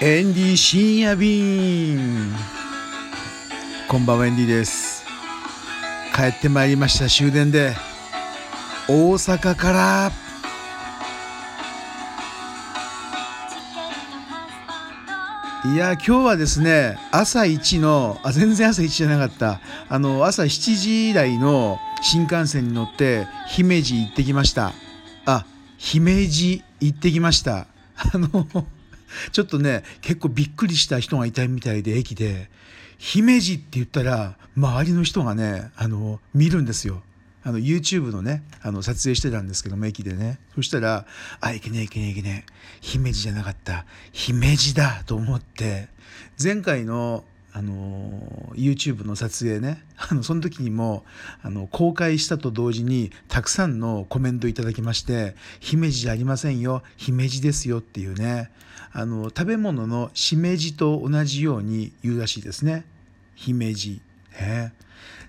エンディ深夜便こんばんはエンディです。帰ってまいりました。終電で。大阪から。いや今日はですね朝一のあ全然朝一じゃなかった。あの朝7時台の新幹線に乗って姫路行ってきました。あ姫路行ってきました。あのちょっとね結構びっくりした人がいたみたいで駅で。姫路って言ったら周りの人がねあの見るんですよ。あの YouTube のねあの撮影してたんですけども駅でね。そしたら「あいけねえいけねえいけねえ。姫路じゃなかった。姫路だ」と思って前回のあの YouTube の撮影ね。あのその時にもあの公開したと同時にたくさんのコメントいただきまして「姫路じゃありませんよ姫路ですよ」っていうね。あの食べ物のしめじと同じように言うらしいですね。姫路。ね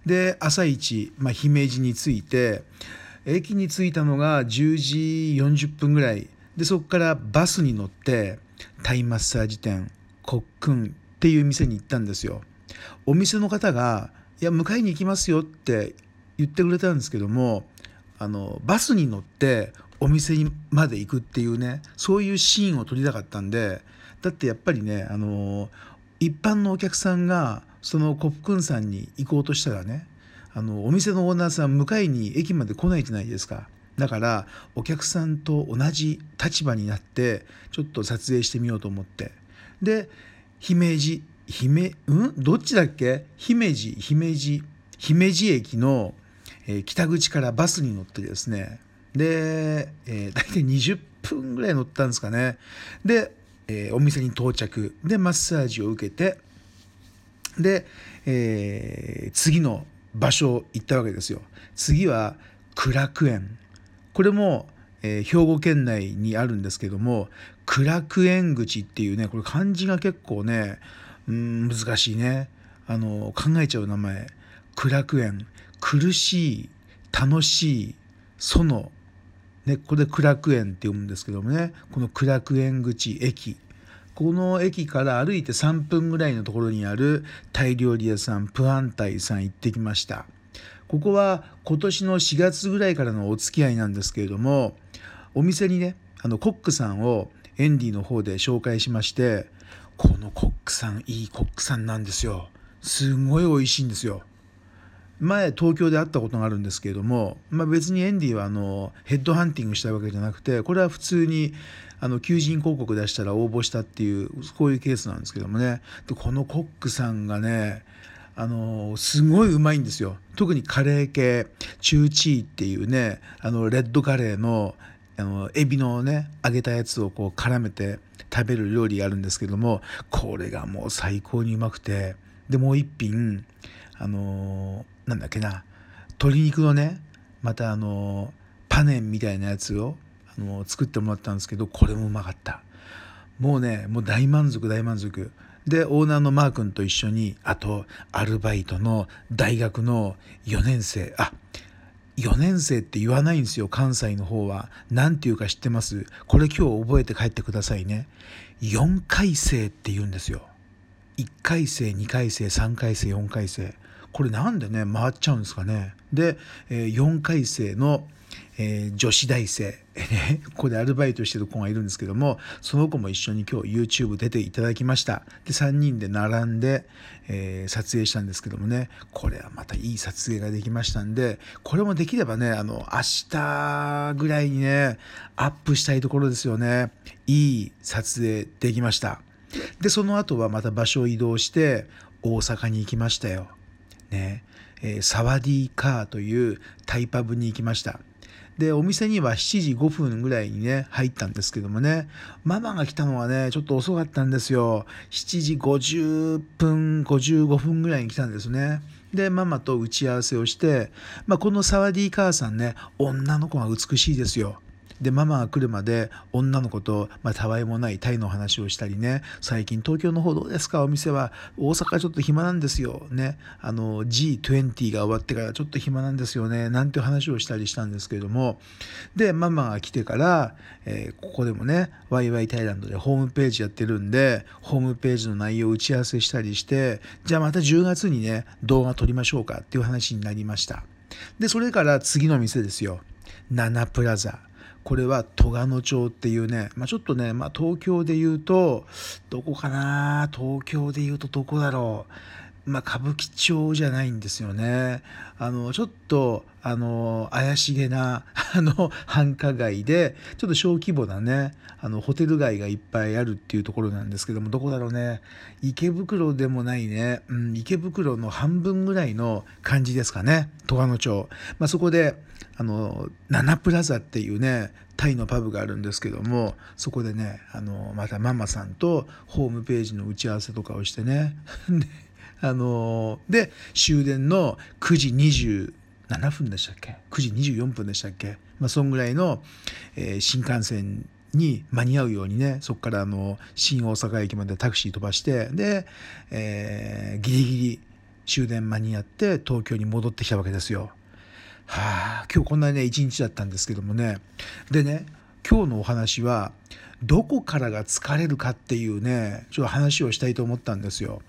で朝一、まあ、姫路に着いて駅に着いたのが10時40分ぐらい。でそこからバスに乗ってタイマッサージ店コックンっていう店に行ったんですよ。お店の方が「いや迎えに行きますよ」って言ってくれたんですけどもあのバスに乗ってお店にまで行くっていうねそういうシーンを撮りたかったんでだってやっぱりねあの一般のお客さんがそのコックンさんに行こうとしたらねあのお店のオーナーさん迎えに駅まで来ないじゃないですかだからお客さんと同じ立場になってちょっと撮影してみようと思ってで姫路姫うん？どっちだっけ？姫路姫路姫路駅の、え、北口からバスに乗ってですね。で、えー、大体20分ぐらい乗ったんですかね。で、えー、お店に到着。でマッサージを受けて。で、えー、次の場所行ったわけですよ。次は苦楽園。これも、えー、兵庫県内にあるんですけども苦楽園口っていうねこれ漢字が結構ねうん難しいね。あの考えちゃう名前。苦楽園苦しい楽しいそのねこれで苦楽園って読むんですけどもね。この苦楽園口駅。この駅から歩いて3分ぐらいのところにあるタイ料理屋さんプアンタイさん行ってきました。ここは今年の4月ぐらいからのお付き合いなんですけれどもお店にねあのコックさんをエンディの方で紹介しましてこのコックさんいいコックさんなんですよ。すごい美味しいんですよ。前東京で会ったことがあるんですけれども、まあ、別にエンディはあのヘッドハンティングしたわけじゃなくてこれは普通にあの求人広告出したら応募したっていうこういうケースなんですけどもね。でこのコックさんがねあのすごいうまいんですよ。特にカレー系。チューチーっていうねあのレッドカレーのあのエビのね揚げたやつをこう絡めて食べる料理あるんですけどもこれがもう最高にうまくて。でもう一品あのなんだっけな鶏肉のねまたあのパネンみたいなやつをあの作ってもらったんですけどこれもうまかった。もうねもう大満足大満足。でオーナーのマー君と一緒にあとアルバイトの大学の4年生。あ4年生って言わないんですよ関西の方は。何て言うか知ってます？これ今日覚えて帰ってくださいね。4回生って言うんですよ。1回生2回生3回生4回生。これなんでね回っちゃうんですかね。で、え、4回生の、え、女子大生、ここでアルバイトしてる子がいるんですけどもその子も一緒に今日 YouTube 出ていただきました。で3人で並んで、えー、撮影したんですけどもねこれはまたいい撮影ができましたんでこれもできればねあの明日ぐらいにねアップしたいところですよね。いい撮影できました。でその後はまた場所を移動して大阪に行きましたよ。ね、えー、サワディーカーというタイパブに行きました。で、お店には7時5分ぐらいにね、入ったんですけどもね、ママが来たのはね、ちょっと遅かったんですよ。7時50分、55分ぐらいに来たんですね。で、ママと打ち合わせをして、まあ、このサワディーカーさんね、女の子が美しいですよ。でママが来るまで女の子と、まあ、たわいもないタイの話をしたりね。最近東京の方どうですか？お店は。大阪ちょっと暇なんですよ。ね。あの G20 が終わってからちょっと暇なんですよね。なんて話をしたりしたんですけれども。でママが来てから、えー、ここでもねワイワイタイランドでホームページやってるんでホームページの内容を打ち合わせしたりしてじゃあまた10月にね動画撮りましょうかっていう話になりました。でそれから次の店ですよ。ナナプラザ。これは戸賀野町っていうね、まあ、ちょっとね、まあ、東京で言うとどこかな？東京で言うとどこだろう？まあ、歌舞伎町じゃないんですよね。あの、ちょっと、あの、怪しげな、あの、繁華街で、ちょっと小規模なね、あの、ホテル街がいっぱいあるっていうところなんですけども、どこだろうね。池袋でもないね、うん、池袋の半分ぐらいの感じですかね、戸賀野町。まあ、そこで、あの、ナナプラザっていうね、タイのパブがあるんですけどもそこでねあのまたママさんとホームページの打ち合わせとかをしてね あので終電の9時27分でしたっけ？9時24分でしたっけ？まあそんぐらいの、えー、新幹線に間に合うようにねそこからあの新大阪駅までタクシー飛ばしてで、えー、ギリギリ終電間に合って東京に戻ってきたわけですよ。はあ今日こんなね一日だったんですけどもねでね今日のお話はどこからが疲れるかっていうねちょっと話をしたいと思ったんですよ。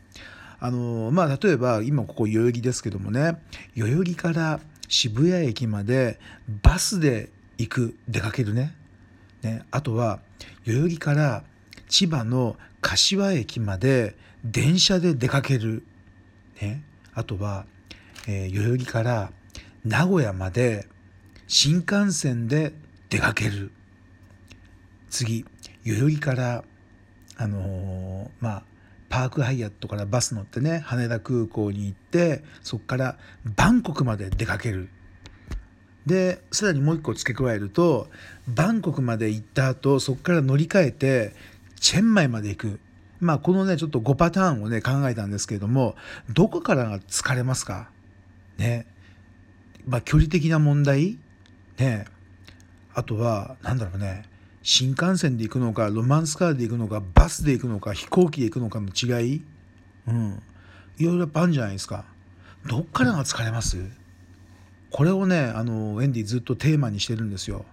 あのまあ例えば今ここ代々木ですけどもね代々木から渋谷駅までバスで行く出かけるね。ねあとは代々木から千葉の柏駅まで電車で出かける、ね、あとは、えー、代々木から名古屋まで新幹線で出かける。次代々木からあのー、まあパークハイアットからバス乗ってね羽田空港に行ってそこからバンコクまで出かける。でさらにもう一個付け加えるとバンコクまで行った後そこから乗り換えてチェンマイまで行く。まあこのねちょっと5パターンをね考えたんですけれどもどこからが疲れますか？ね。まあ距離的な問題？ね。あとは何だろうね。新幹線で行くのかロマンスカーで行くのかバスで行くのか飛行機で行くのかの違い？うん。いろいろあるんじゃないですか。どっからが疲れます？これをねあのエンディずっとテーマにしてるんですよ。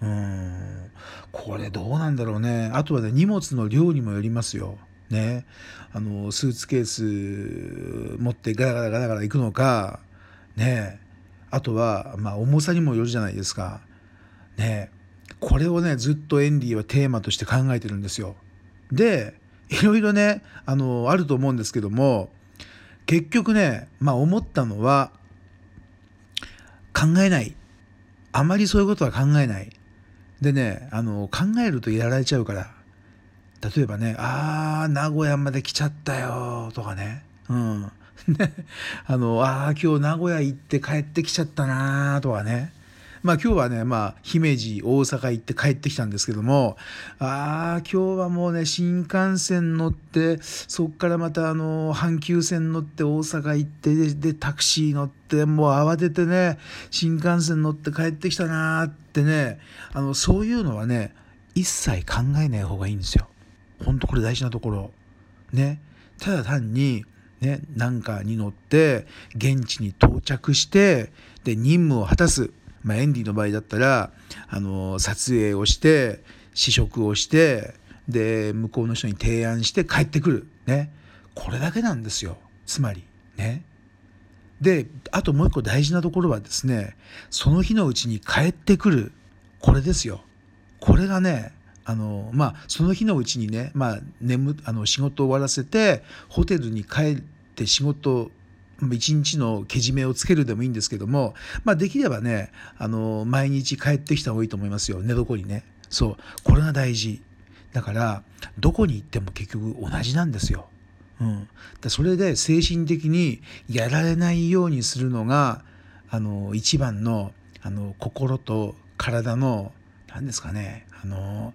うん。これどうなんだろうね。あとはね荷物の量にもよりますよ。ね。あのスーツケース持ってガラガラガラガラ行くのか。ね。あとはまあ重さにもよるじゃないですか。ね。これをねずっとエンディはテーマとして考えてるんですよ。でいろいろねあのあると思うんですけども結局ねまあ思ったのは考えない。あまりそういうことは考えない。でねあの考えるとやられちゃうから。例えばね「あー名古屋まで来ちゃったよ」とかね。うん。ねあの「ああ今日名古屋行って帰ってきちゃったな」とかね。まあ今日はね、まあ姫路、大阪行って帰ってきたんですけども、ああ、今日はもうね、新幹線乗って、そっからまたあの、阪急線乗って大阪行って、で、でタクシー乗って、もう慌ててね、新幹線乗って帰ってきたなーってね、あの、そういうのはね、一切考えない方がいいんですよ。ほんとこれ大事なところ。ね。ただ単に、ね、なんかに乗って現地に到着してで任務を果たすまあ、エンディの場合だったらあの撮影をして試食をしてで向こうの人に提案して帰ってくる。ね。これだけなんですよ。つまり。ね。であともう一個大事なところはですねその日のうちに帰ってくる。これですよ。これがねあのまあその日のうちにね、まあ、眠あの仕事を終わらせてホテルに帰って仕事一日のけじめをつけるでもいいんですけども、まあ、できればねあの毎日帰ってきた方がいいと思いますよ。寝床にね。そう。これが大事。だからどこに行っても結局同じなんですよ、うん、だそれで精神的にやられないようにするのがあの一番のあの心と体の何ですかね。あの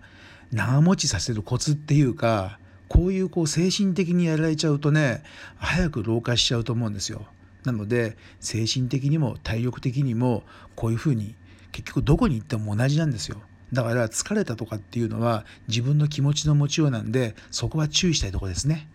長持ちさせるコツっていうかこういうこう精神的にやられちゃうとね早く老化しちゃうと思うんですよ。なので精神的にも体力的にもこういうふうに結局どこに行っても同じなんですよ。だから疲れたとかっていうのは自分の気持ちの持ちようなんでそこは注意したいとこですね。